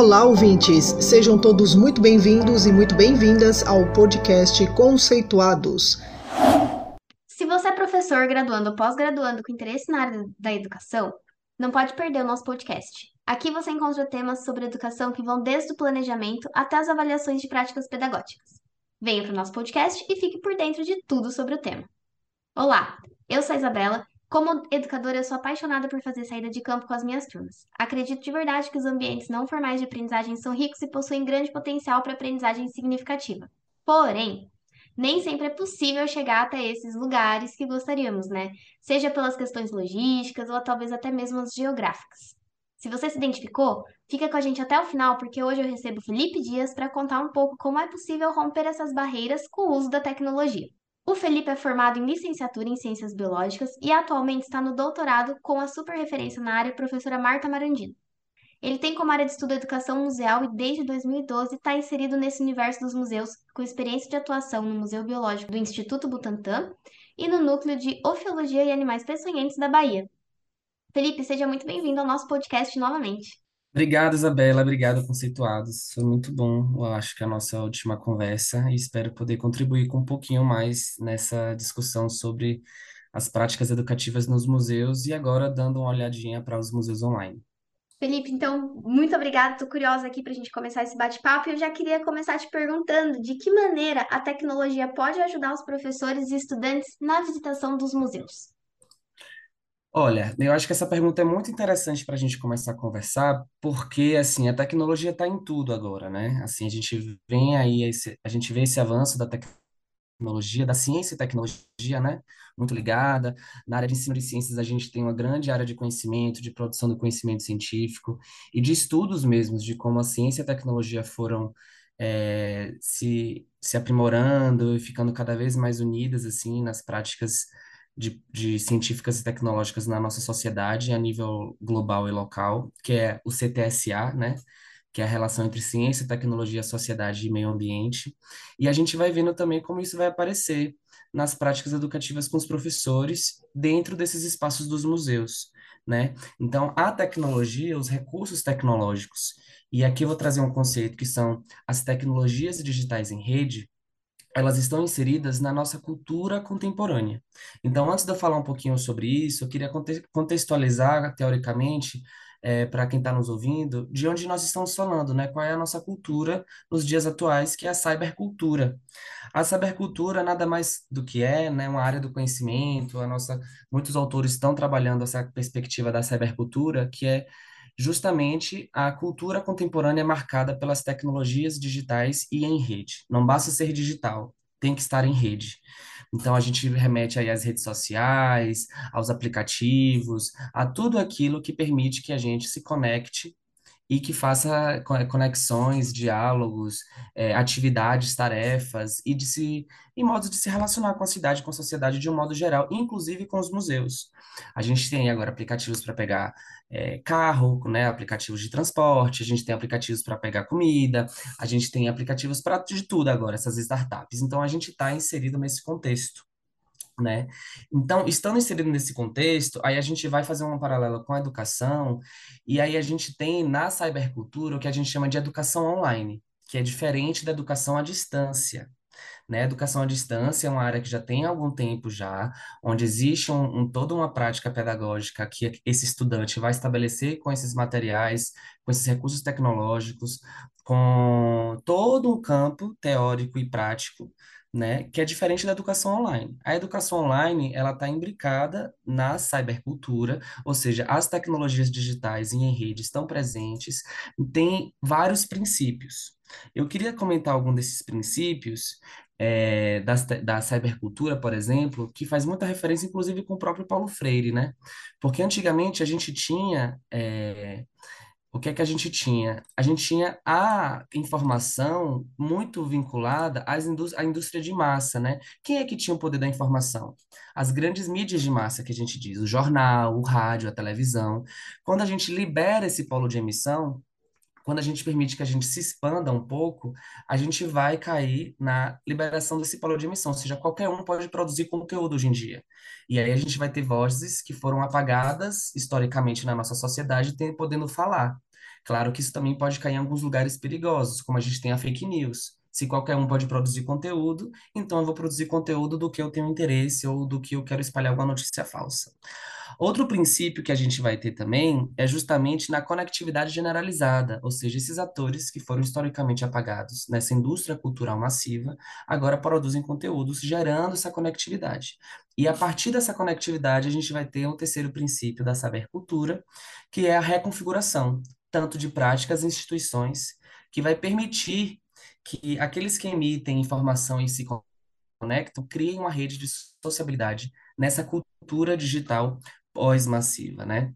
Olá, ouvintes! Sejam todos muito bem-vindos e muito bem-vindas ao podcast Conceituados. Se você é professor, graduando ou pós-graduando com interesse na área da educação, não pode perder o nosso podcast. Aqui você encontra temas sobre educação que vão desde o planejamento até as avaliações de práticas pedagógicas. Venha para o nosso podcast e fique por dentro de tudo sobre o tema. Olá, eu sou a Isabela como educadora, eu sou apaixonada por fazer saída de campo com as minhas turmas. Acredito de verdade que os ambientes não formais de aprendizagem são ricos e possuem grande potencial para aprendizagem significativa. Porém, nem sempre é possível chegar até esses lugares que gostaríamos, né? Seja pelas questões logísticas ou talvez até mesmo as geográficas. Se você se identificou, fica com a gente até o final, porque hoje eu recebo Felipe Dias para contar um pouco como é possível romper essas barreiras com o uso da tecnologia. O Felipe é formado em licenciatura em Ciências Biológicas e atualmente está no doutorado com a super referência na área professora Marta Marandino. Ele tem como área de estudo educação museal e desde 2012 está inserido nesse universo dos museus, com experiência de atuação no Museu Biológico do Instituto Butantan e no Núcleo de Ofiologia e Animais Peçonhentos da Bahia. Felipe, seja muito bem-vindo ao nosso podcast novamente. Obrigado, Isabela. Obrigado, conceituados. Foi muito bom, eu acho que a nossa última conversa e espero poder contribuir com um pouquinho mais nessa discussão sobre as práticas educativas nos museus e agora dando uma olhadinha para os museus online. Felipe, então, muito obrigada. Estou curiosa aqui para a gente começar esse bate-papo e eu já queria começar te perguntando de que maneira a tecnologia pode ajudar os professores e estudantes na visitação dos museus. Olha, eu acho que essa pergunta é muito interessante para a gente começar a conversar, porque assim a tecnologia está em tudo agora, né? Assim a gente vem aí esse, a gente vê esse avanço da tecnologia, da ciência e tecnologia, né? Muito ligada. Na área de ensino de ciências a gente tem uma grande área de conhecimento, de produção do conhecimento científico e de estudos mesmos de como a ciência e a tecnologia foram é, se se aprimorando e ficando cada vez mais unidas assim nas práticas de, de científicas e tecnológicas na nossa sociedade a nível global e local, que é o CTSA, né? que é a relação entre ciência, tecnologia, sociedade e meio ambiente. E a gente vai vendo também como isso vai aparecer nas práticas educativas com os professores dentro desses espaços dos museus, né? Então, a tecnologia, os recursos tecnológicos, e aqui eu vou trazer um conceito que são as tecnologias digitais em rede, elas estão inseridas na nossa cultura contemporânea. Então, antes de eu falar um pouquinho sobre isso, eu queria contextualizar, teoricamente, é, para quem está nos ouvindo, de onde nós estamos falando, né? Qual é a nossa cultura nos dias atuais, que é a cybercultura. A cybercultura nada mais do que é, né, uma área do conhecimento. A nossa, muitos autores estão trabalhando essa perspectiva da cybercultura, que é justamente a cultura contemporânea é marcada pelas tecnologias digitais e em rede. Não basta ser digital, tem que estar em rede. Então a gente remete aí às redes sociais, aos aplicativos, a tudo aquilo que permite que a gente se conecte e que faça conexões, diálogos, é, atividades, tarefas e de se e modos de se relacionar com a cidade, com a sociedade de um modo geral, inclusive com os museus. A gente tem agora aplicativos para pegar é, carro, né, aplicativos de transporte, a gente tem aplicativos para pegar comida, a gente tem aplicativos para de tudo agora, essas startups. Então a gente está inserido nesse contexto né? Então, estando inserido nesse contexto, aí a gente vai fazer uma paralela com a educação, e aí a gente tem na cybercultura o que a gente chama de educação online, que é diferente da educação à distância. Né? Educação à distância é uma área que já tem algum tempo já, onde existe um, um, toda uma prática pedagógica que esse estudante vai estabelecer com esses materiais, com esses recursos tecnológicos, com todo um campo teórico e prático né, que é diferente da educação online. A educação online, ela está imbricada na cybercultura, ou seja, as tecnologias digitais e em rede estão presentes, tem vários princípios. Eu queria comentar algum desses princípios é, da, da cybercultura, por exemplo, que faz muita referência, inclusive, com o próprio Paulo Freire, né? Porque antigamente a gente tinha é, o que é que a gente tinha? A gente tinha a informação muito vinculada às à indústria de massa, né? Quem é que tinha o poder da informação? As grandes mídias de massa que a gente diz, o jornal, o rádio, a televisão. Quando a gente libera esse polo de emissão, quando a gente permite que a gente se expanda um pouco, a gente vai cair na liberação desse polo de emissão, ou seja, qualquer um pode produzir conteúdo hoje em dia. E aí a gente vai ter vozes que foram apagadas historicamente na nossa sociedade, podendo falar. Claro que isso também pode cair em alguns lugares perigosos, como a gente tem a fake news. Se qualquer um pode produzir conteúdo, então eu vou produzir conteúdo do que eu tenho interesse ou do que eu quero espalhar alguma notícia falsa. Outro princípio que a gente vai ter também é justamente na conectividade generalizada, ou seja, esses atores que foram historicamente apagados nessa indústria cultural massiva, agora produzem conteúdos gerando essa conectividade. E a partir dessa conectividade, a gente vai ter um terceiro princípio da sabercultura, que é a reconfiguração, tanto de práticas e instituições, que vai permitir que aqueles que emitem informação e se conectam criem uma rede de sociabilidade nessa cultura digital pós-massiva, né?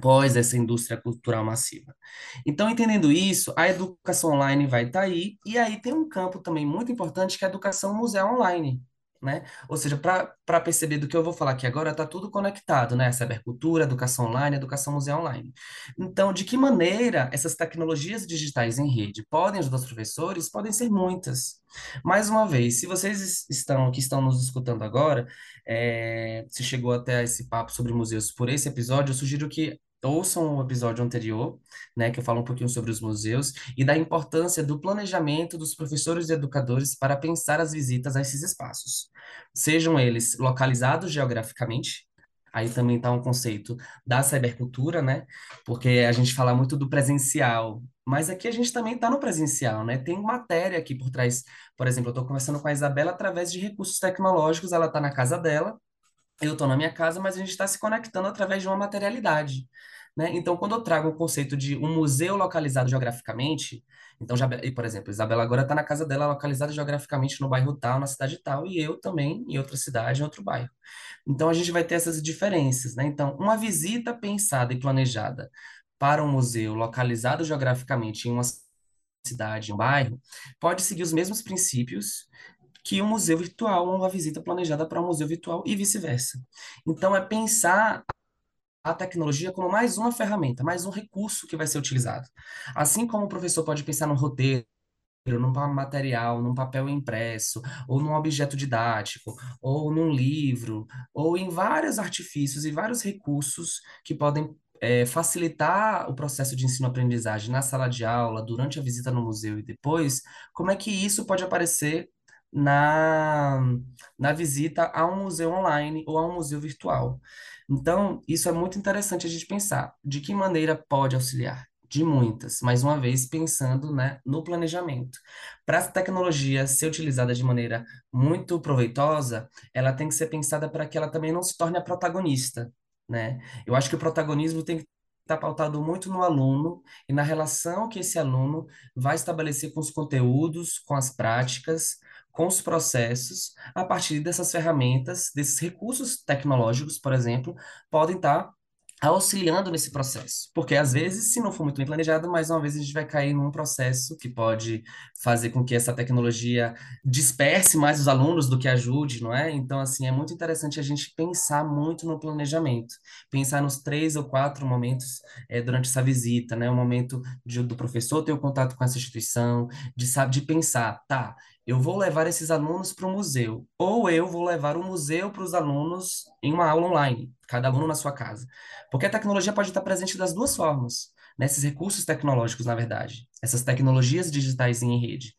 Pós essa indústria cultural massiva. Então, entendendo isso, a educação online vai estar tá aí, e aí tem um campo também muito importante que é a educação museal online né? Ou seja, para perceber do que eu vou falar aqui agora, está tudo conectado, né? Cybercultura, educação online, educação museu online. Então, de que maneira essas tecnologias digitais em rede podem ajudar os professores? Podem ser muitas. Mais uma vez, se vocês estão que estão nos escutando agora, é, se chegou até esse papo sobre museus por esse episódio, eu sugiro que ouçam o episódio anterior, né, que eu falo um pouquinho sobre os museus e da importância do planejamento dos professores e educadores para pensar as visitas a esses espaços. Sejam eles localizados geograficamente, aí também está um conceito da cybercultura, né, porque a gente fala muito do presencial, mas aqui a gente também está no presencial, né? Tem matéria aqui por trás. Por exemplo, eu estou conversando com a Isabela através de recursos tecnológicos, ela está na casa dela, eu estou na minha casa, mas a gente está se conectando através de uma materialidade. Né? Então, quando eu trago o conceito de um museu localizado geograficamente, então, já, por exemplo, Isabela agora está na casa dela localizada geograficamente no bairro tal, na cidade tal, e eu também em outra cidade, em outro bairro. Então, a gente vai ter essas diferenças. Né? Então, uma visita pensada e planejada para um museu localizado geograficamente em uma cidade, um bairro, pode seguir os mesmos princípios que um museu virtual uma visita planejada para um museu virtual e vice-versa. Então, é pensar a tecnologia como mais uma ferramenta, mais um recurso que vai ser utilizado. Assim como o professor pode pensar num roteiro, num material, num papel impresso, ou num objeto didático, ou num livro, ou em vários artifícios e vários recursos que podem é, facilitar o processo de ensino-aprendizagem na sala de aula, durante a visita no museu e depois, como é que isso pode aparecer na, na visita a um museu online ou a um museu virtual. Então, isso é muito interessante a gente pensar. De que maneira pode auxiliar? De muitas, mais uma vez pensando, né, no planejamento. Para essa tecnologia ser utilizada de maneira muito proveitosa, ela tem que ser pensada para que ela também não se torne a protagonista, né? Eu acho que o protagonismo tem que estar pautado muito no aluno e na relação que esse aluno vai estabelecer com os conteúdos, com as práticas, com os processos, a partir dessas ferramentas, desses recursos tecnológicos, por exemplo, podem estar auxiliando nesse processo. Porque às vezes, se não for muito bem planejado, mais uma vez a gente vai cair num processo que pode fazer com que essa tecnologia disperse mais os alunos do que ajude, não é? Então, assim, é muito interessante a gente pensar muito no planejamento, pensar nos três ou quatro momentos é, durante essa visita, né? O momento de, do professor ter o contato com essa instituição, de, sabe, de pensar, tá, eu vou levar esses alunos para o museu, ou eu vou levar o museu para os alunos em uma aula online, cada aluno na sua casa. Porque a tecnologia pode estar presente das duas formas, nesses recursos tecnológicos, na verdade, essas tecnologias digitais em rede.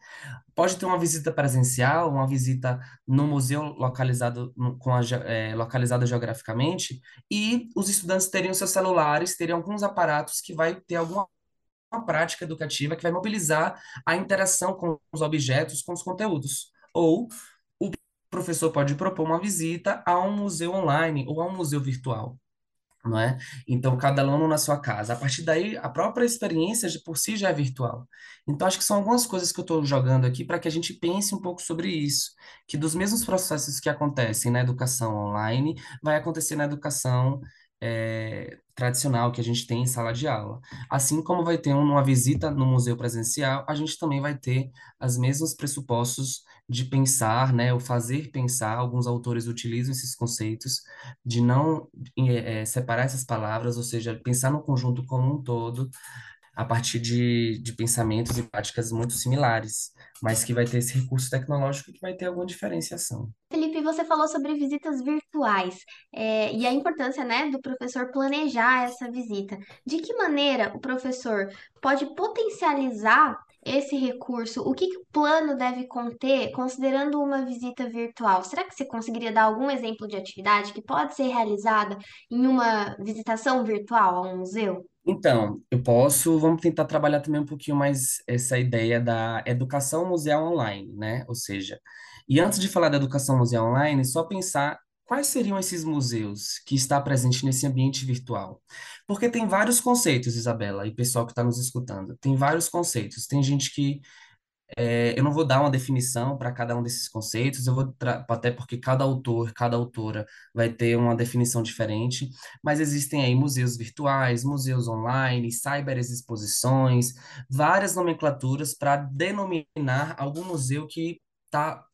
Pode ter uma visita presencial, uma visita no museu localizado, com a, é, localizado geograficamente, e os estudantes teriam seus celulares, teriam alguns aparatos que vai ter alguma uma prática educativa que vai mobilizar a interação com os objetos, com os conteúdos. Ou o professor pode propor uma visita a um museu online ou a um museu virtual. Não é? Então, cada aluno na sua casa. A partir daí, a própria experiência de por si já é virtual. Então, acho que são algumas coisas que eu estou jogando aqui para que a gente pense um pouco sobre isso. Que dos mesmos processos que acontecem na educação online, vai acontecer na educação é, tradicional que a gente tem em sala de aula. Assim como vai ter uma visita no museu presencial, a gente também vai ter os mesmos pressupostos de pensar, né, o fazer pensar. Alguns autores utilizam esses conceitos de não é, separar essas palavras, ou seja, pensar no conjunto como um todo, a partir de, de pensamentos e práticas muito similares, mas que vai ter esse recurso tecnológico que vai ter alguma diferenciação. Você falou sobre visitas virtuais, é, e a importância, né, do professor planejar essa visita. De que maneira o professor pode potencializar esse recurso? O que que o plano deve conter, considerando uma visita virtual? Será que você conseguiria dar algum exemplo de atividade que pode ser realizada em uma visitação virtual a um museu? Então, eu posso, vamos tentar trabalhar também um pouquinho mais essa ideia da educação museal online, né? Ou seja, e antes de falar da educação museal online, só pensar quais seriam esses museus que está presente nesse ambiente virtual. Porque tem vários conceitos, Isabela, e pessoal que está nos escutando, tem vários conceitos. Tem gente que é, eu não vou dar uma definição para cada um desses conceitos, eu vou até porque cada autor, cada autora vai ter uma definição diferente, mas existem aí museus virtuais, museus online, cyberexposições, várias nomenclaturas para denominar algum museu que está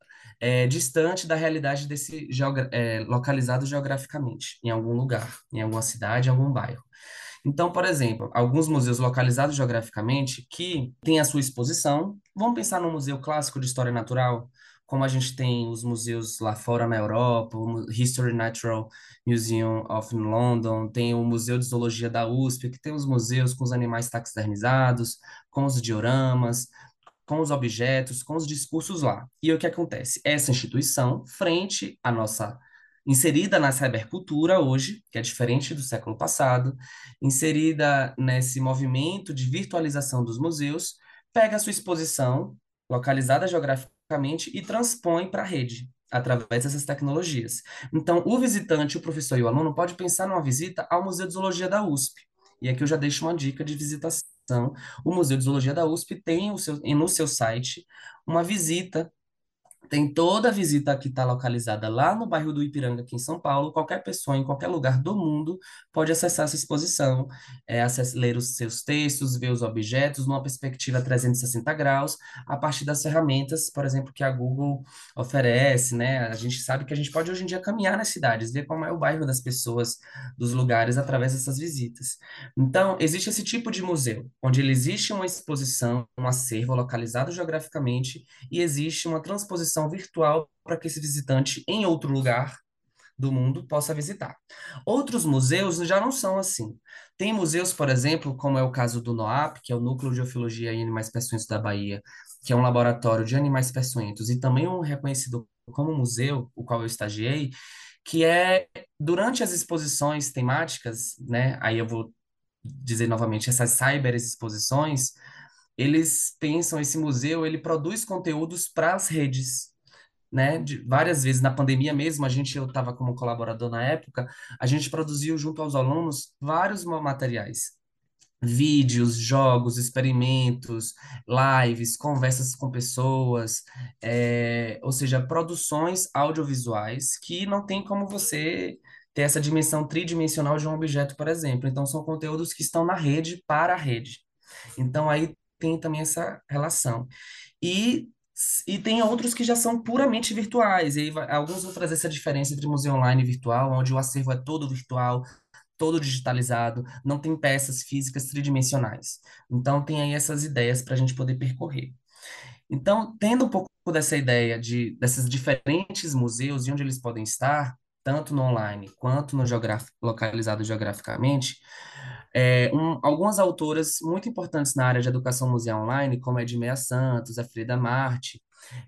distante da realidade desse geogra- é, localizado geograficamente, em algum lugar, em alguma cidade, em algum bairro. Então, por exemplo, alguns museus localizados geograficamente que têm a sua exposição, vamos pensar no Museu Clássico de História Natural, como a gente tem os museus lá fora na Europa, o History Natural Museum of London, tem o Museu de Zoologia da USP, que tem os museus com os animais taxidermizados, com os dioramas, com os objetos, com os discursos lá. E o que acontece? Essa instituição, frente à nossa inserida na cybercultura hoje, que é diferente do século passado, inserida nesse movimento de virtualização dos museus, pega a sua exposição, localizada geograficamente, e transpõe para a rede, através dessas tecnologias. Então, o visitante, o professor e o aluno pode pensar numa visita ao Museu de Zoologia da USP. E aqui eu já deixo uma dica de visitação. O Museu de Zoologia da USP tem o seu, no seu site uma visita tem toda a visita que está localizada lá no bairro do Ipiranga, aqui em São Paulo. Qualquer pessoa em qualquer lugar do mundo pode acessar essa exposição, é, acess- ler os seus textos, ver os objetos numa perspectiva 360 graus, a partir das ferramentas, por exemplo, que a Google oferece, né? A gente sabe que a gente pode hoje em dia caminhar nas cidades, ver como é o bairro das pessoas, dos lugares, através dessas visitas. Então, existe esse tipo de museu, onde existe uma exposição, um acervo localizado geograficamente e existe uma transposição virtual para que esse visitante em outro lugar do mundo possa visitar. Outros museus já não são assim. Tem museus, por exemplo, como é o caso do NOAP, que é o Núcleo de Ofilogia e Animais Peçonhentos da Bahia, que é um laboratório de animais peçonhentos e também um reconhecido como museu, o qual eu estagiei, que é durante as exposições temáticas, né? Aí eu vou dizer novamente, essas cyber exposições, eles pensam, esse museu, ele produz conteúdos para as redes, né? De, várias vezes, na pandemia mesmo, a gente, eu estava como colaborador na época, a gente produziu junto aos alunos vários ma- materiais. Vídeos, jogos, experimentos, lives, conversas com pessoas, é, ou seja, produções audiovisuais que não tem como você ter essa dimensão tridimensional de um objeto, por exemplo. Então, são conteúdos que estão na rede para a rede. Então, aí tem também essa relação. E, e tem outros que já são puramente virtuais. E alguns vão trazer essa diferença entre museu online e virtual, onde o acervo é todo virtual, todo digitalizado, não tem peças físicas tridimensionais. Então, tem aí essas ideias para a gente poder percorrer. Então, tendo um pouco dessa ideia de desses diferentes museus e onde eles podem estar, tanto no online quanto no geograf- localizado geograficamente, é, um- algumas autoras muito importantes na área de educação museal online, como a Edmeia Santos, a Frida Marte,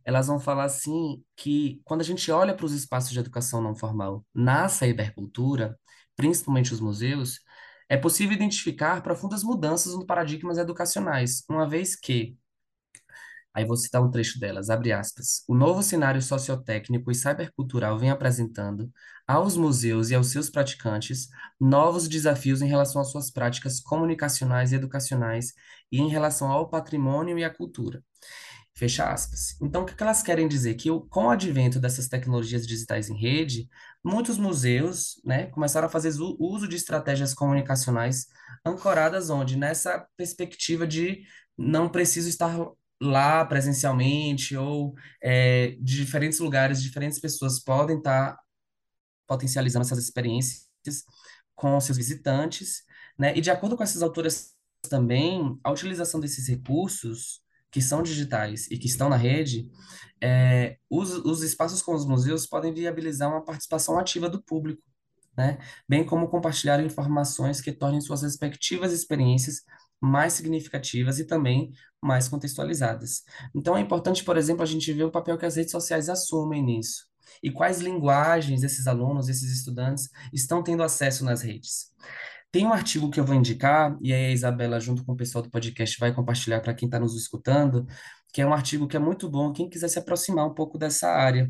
elas vão falar assim que quando a gente olha para os espaços de educação não formal na cybercultura, principalmente os museus, é possível identificar profundas mudanças nos paradigmas educacionais, uma vez que Aí vou citar um trecho delas, abre aspas. O novo cenário sociotécnico e cybercultural vem apresentando aos museus e aos seus praticantes novos desafios em relação às suas práticas comunicacionais e educacionais e em relação ao patrimônio e à cultura. Fecha aspas. Então, o que elas querem dizer? Que com o advento dessas tecnologias digitais em rede, muitos museus, né, começaram a fazer uso de estratégias comunicacionais ancoradas onde? Nessa perspectiva de não preciso estar lá presencialmente ou é, de diferentes lugares, diferentes pessoas podem estar potencializando essas experiências com seus visitantes, né? E de acordo com essas autoras também, a utilização desses recursos que são digitais e que estão na rede, é, os, os espaços com os museus podem viabilizar uma participação ativa do público, né? Bem como compartilhar informações que tornem suas respectivas experiências mais significativas e também mais contextualizadas. Então, é importante, por exemplo, a gente ver o papel que as redes sociais assumem nisso e quais linguagens esses alunos, esses estudantes estão tendo acesso nas redes. Tem um artigo que eu vou indicar, e aí a Isabela, junto com o pessoal do podcast, vai compartilhar para quem está nos escutando, que é um artigo que é muito bom, quem quiser se aproximar um pouco dessa área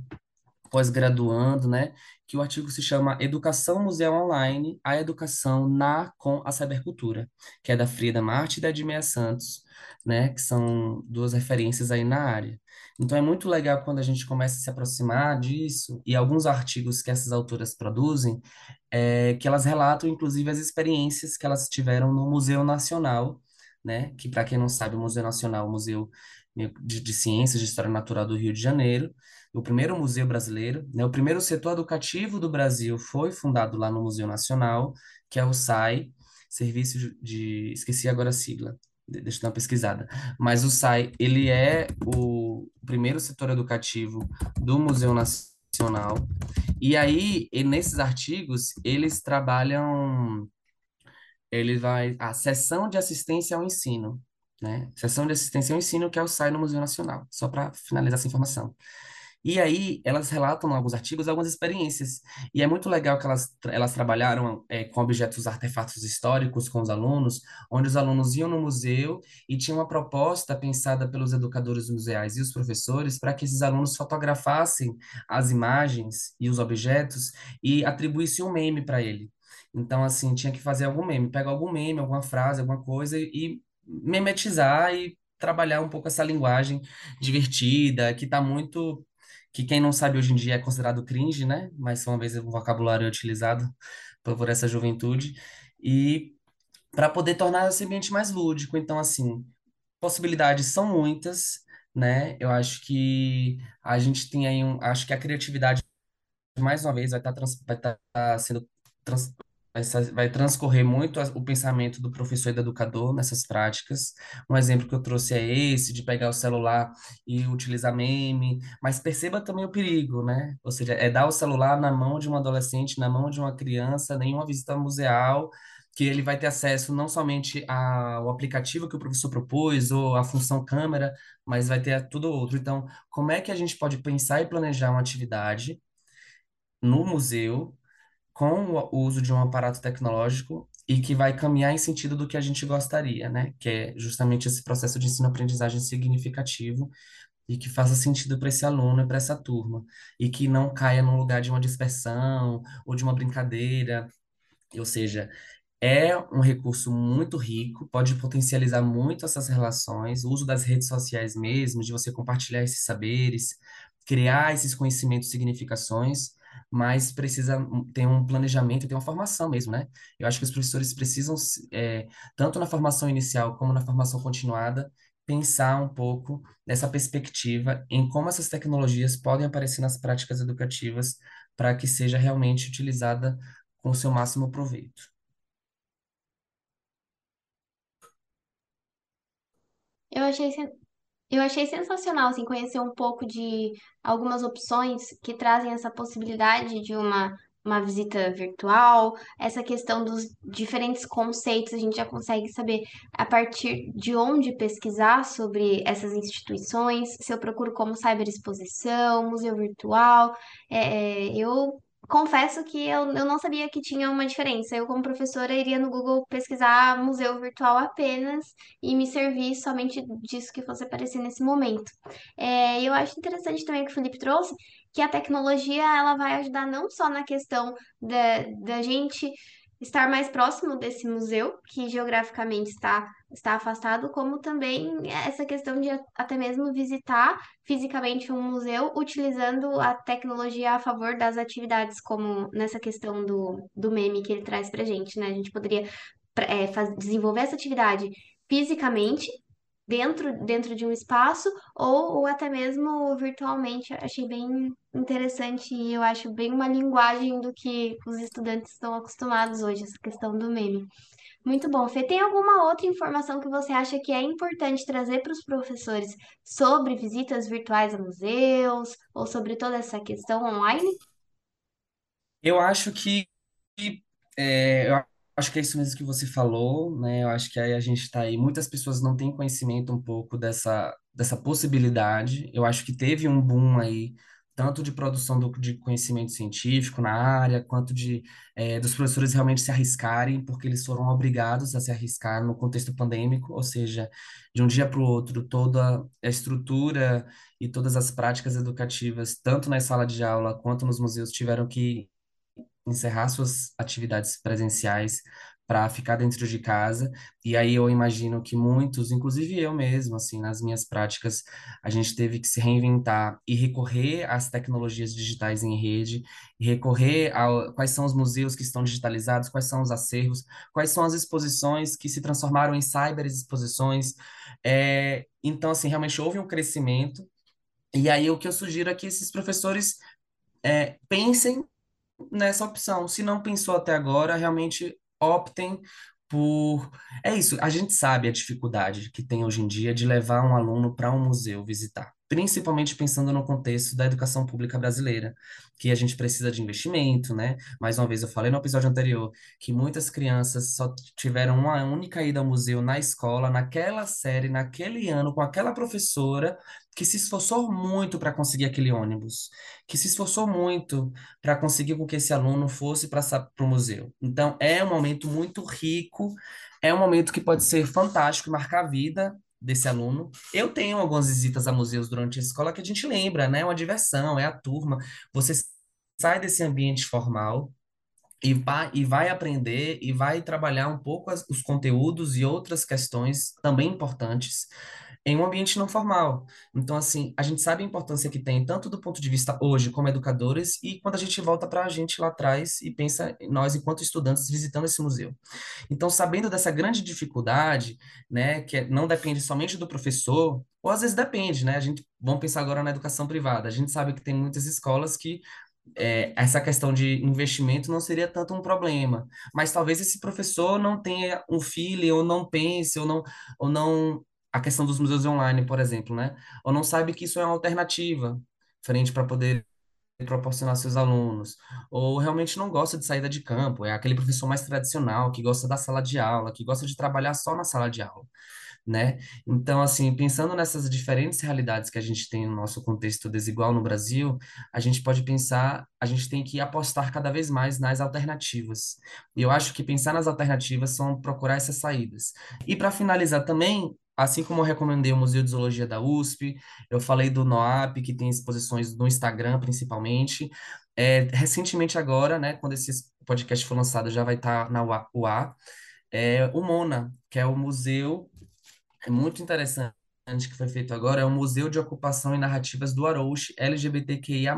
pós-graduando, né? Que o artigo se chama Educação Museu Online, a educação na com a cybercultura, que é da Frida Marte e da Edmeia Santos, né? Que são duas referências aí na área. Então é muito legal quando a gente começa a se aproximar disso e alguns artigos que essas autoras produzem, é, que elas relatam inclusive as experiências que elas tiveram no Museu Nacional, né? Que para quem não sabe, o Museu Nacional, é o Museu de, de Ciências de História Natural do Rio de Janeiro, o primeiro museu brasileiro, né? O primeiro setor educativo do Brasil foi fundado lá no Museu Nacional, que é o SAI, Serviço de, esqueci agora a sigla, deixa eu dar uma pesquisada. Mas o SAI, ele é o primeiro setor educativo do Museu Nacional. E aí, e nesses artigos, eles trabalham ele vai a seção de assistência ao ensino, né? Seção de assistência ao ensino que é o SAI no Museu Nacional, só para finalizar essa informação. E aí, elas relatam em alguns artigos algumas experiências. E é muito legal que elas, elas trabalharam é, com objetos, artefatos históricos com os alunos, onde os alunos iam no museu e tinha uma proposta pensada pelos educadores museais e os professores para que esses alunos fotografassem as imagens e os objetos e atribuíssem um meme para ele. Então, assim, tinha que fazer algum meme, pegar algum meme, alguma frase, alguma coisa e memetizar e trabalhar um pouco essa linguagem divertida, que está muito que quem não sabe hoje em dia é considerado cringe, né? Mas uma vez o vocabulário é utilizado por essa juventude e para poder tornar esse ambiente mais lúdico. Então, assim, possibilidades são muitas, né? Eu acho que a gente tem aí um, acho que a criatividade mais uma vez vai estar tá, estar tá sendo trans, vai transcorrer muito o pensamento do professor e do educador nessas práticas. Um exemplo que eu trouxe é esse, de pegar o celular e utilizar meme, mas perceba também o perigo, né? Ou seja, é dar o celular na mão de um adolescente, na mão de uma criança, nenhuma visita museal, que ele vai ter acesso não somente ao aplicativo que o professor propôs ou à função câmera, mas vai ter tudo outro. Então, como é que a gente pode pensar e planejar uma atividade no museu com o uso de um aparato tecnológico e que vai caminhar em sentido do que a gente gostaria, né? Que é justamente esse processo de ensino-aprendizagem significativo e que faça sentido para esse aluno e para essa turma. E que não caia num lugar de uma dispersão ou de uma brincadeira, ou seja, é um recurso muito rico, pode potencializar muito essas relações, o uso das redes sociais mesmo, de você compartilhar esses saberes, criar esses conhecimentos, significações, mas precisa ter um planejamento, ter uma formação mesmo, né? Eu acho que os professores precisam, é, tanto na formação inicial como na formação continuada, pensar um pouco nessa perspectiva em como essas tecnologias podem aparecer nas práticas educativas para que seja realmente utilizada com o seu máximo proveito. Eu achei eu achei sensacional, assim, conhecer um pouco de algumas opções que trazem essa possibilidade de uma, uma visita virtual, essa questão dos diferentes conceitos, a gente já consegue saber a partir de onde pesquisar sobre essas instituições, se eu procuro como cyberexposição, museu virtual, é, é eu confesso que eu, eu não sabia que tinha uma diferença. Eu, como professora, iria no Google pesquisar museu virtual apenas e me servir somente disso que fosse aparecer nesse momento. É, eu acho interessante também que o Felipe trouxe que a tecnologia ela vai ajudar não só na questão da, da gente estar mais próximo desse museu, que geograficamente está, está afastado, como também essa questão de até mesmo visitar fisicamente um museu utilizando a tecnologia a favor das atividades, como nessa questão do, do meme que ele traz para gente, né? A gente poderia é, faz, desenvolver essa atividade fisicamente dentro, dentro de um espaço ou, ou até mesmo virtualmente. Achei bem interessante e eu acho bem uma linguagem do que os estudantes estão acostumados hoje, essa questão do meme. Muito bom. Fê, tem alguma outra informação que você acha que é importante trazer para os professores sobre visitas virtuais a museus ou sobre toda essa questão online? Eu acho que é, eu acho que é isso mesmo que você falou, né? Eu acho que aí a gente está aí. Muitas pessoas não têm conhecimento um pouco dessa, dessa possibilidade. Eu acho que teve um boom aí, tanto de produção do, de conhecimento científico na área, quanto de é, dos professores realmente se arriscarem, porque eles foram obrigados a se arriscar no contexto pandêmico, ou seja, de um dia para o outro, toda a estrutura e todas as práticas educativas, tanto na sala de aula quanto nos museus, tiveram que encerrar suas atividades presenciais para ficar dentro de casa. E aí eu imagino que muitos, inclusive eu mesmo, assim, nas minhas práticas, a gente teve que se reinventar e recorrer às tecnologias digitais em rede, recorrer a quais são os museus que estão digitalizados, quais são os acervos, quais são as exposições que se transformaram em cyber exposições. É, então, assim, realmente houve um crescimento. E aí o que eu sugiro é que esses professores é, pensem nessa opção. Se não pensou até agora, realmente optem por. É isso, a gente sabe a dificuldade que tem hoje em dia de levar um aluno para um museu visitar, principalmente pensando no contexto da educação pública brasileira, que a gente precisa de investimento, né? Mais uma vez, eu falei no episódio anterior que muitas crianças só tiveram uma única ida ao museu na escola, naquela série, naquele ano, com aquela professora que se esforçou muito para conseguir aquele ônibus, que se esforçou muito para conseguir com que esse aluno fosse para o museu. Então, é um momento muito rico, é um momento que pode ser fantástico e marcar a vida desse aluno. Eu tenho algumas visitas a museus durante a escola que a gente lembra, né? É uma diversão, é a turma. Você sai desse ambiente formal e vai, e vai aprender e vai trabalhar um pouco as, os conteúdos e outras questões também importantes em um ambiente não formal. Então, assim, a gente sabe a importância que tem, tanto do ponto de vista hoje como educadores, e quando a gente volta para a gente lá atrás e pensa nós enquanto estudantes visitando esse museu. Então, sabendo dessa grande dificuldade, né, que é, não depende somente do professor, ou às vezes depende, né? A gente, vamos pensar agora na educação privada. A gente sabe que tem muitas escolas que é, essa questão de investimento não seria tanto um problema, mas talvez esse professor não tenha um filho, ou não pense, ou não, ou não a questão dos museus online, por exemplo, né? Ou não sabe que isso é uma alternativa frente para poder proporcionar seus alunos, ou realmente não gosta de saída de campo, é aquele professor mais tradicional que gosta da sala de aula, que gosta de trabalhar só na sala de aula né? Então, assim, pensando nessas diferentes realidades que a gente tem no nosso contexto desigual no Brasil, a gente pode pensar, a gente tem que apostar cada vez mais nas alternativas. E eu acho que pensar nas alternativas são procurar essas saídas. E para finalizar também, Assim como eu recomendei o Museu de Zoologia da USP, eu falei do NOAP, que tem exposições no Instagram, principalmente. É, recentemente agora, né, quando esse podcast for lançado, já vai estar tá na UA, é, o MONA, que é o Museu é muito interessante que foi feito agora é o Museu de Ocupação e Narrativas do Arouche LGBTQIA+.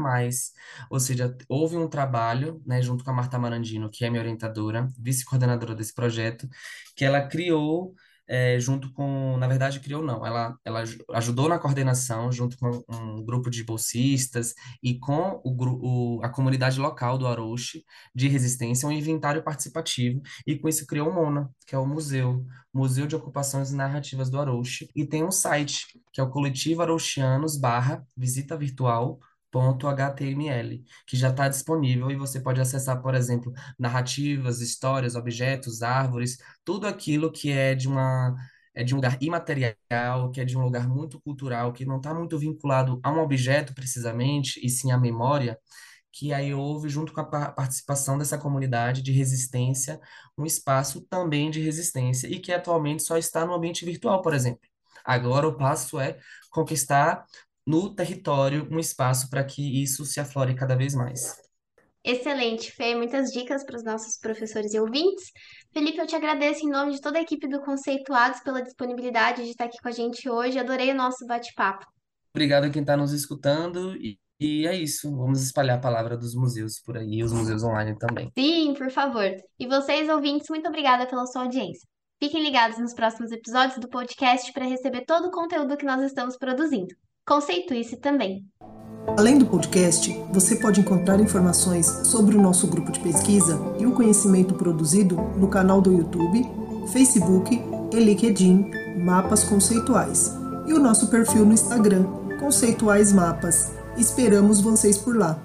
Ou seja, houve um trabalho, né, junto com a Marta Marandino, que é minha orientadora, vice-coordenadora desse projeto, que ela criou é, junto com, na verdade, criou não, ela, ela ajudou na coordenação junto com um grupo de bolsistas e com o, o, a comunidade local do Arouche de resistência, um inventário participativo, e com isso criou o MONA, que é o museu, Museu de Ocupações e Narrativas do Arouche, e tem um site, que é o coletivo Arouchianos barra visita virtual .html, que já está disponível e você pode acessar, por exemplo, narrativas, histórias, objetos, árvores, tudo aquilo que é de uma é de um lugar imaterial, que é de um lugar muito cultural, que não está muito vinculado a um objeto precisamente, e sim à memória, que aí houve, junto com a participação dessa comunidade de resistência, um espaço também de resistência, e que atualmente só está no ambiente virtual, por exemplo. Agora o passo é conquistar no território um espaço para que isso se aflore cada vez mais. Excelente, Fê. Muitas dicas para os nossos professores e ouvintes. Felipe, eu te agradeço em nome de toda a equipe do Conceituados pela disponibilidade de estar aqui com a gente hoje. Adorei o nosso bate-papo. Obrigado a quem está nos escutando e, e é isso. Vamos espalhar a palavra dos museus por aí, os museus online também. Sim, por favor. E vocês, ouvintes, muito obrigada pela sua audiência. Fiquem ligados nos próximos episódios do podcast para receber todo o conteúdo que nós estamos produzindo. Conceitue-se também. Além do podcast, você pode encontrar informações sobre o nosso grupo de pesquisa e o conhecimento produzido no canal do YouTube, Facebook e LinkedIn Mapas Conceituais e o nosso perfil no Instagram Conceituais Mapas. Esperamos vocês por lá.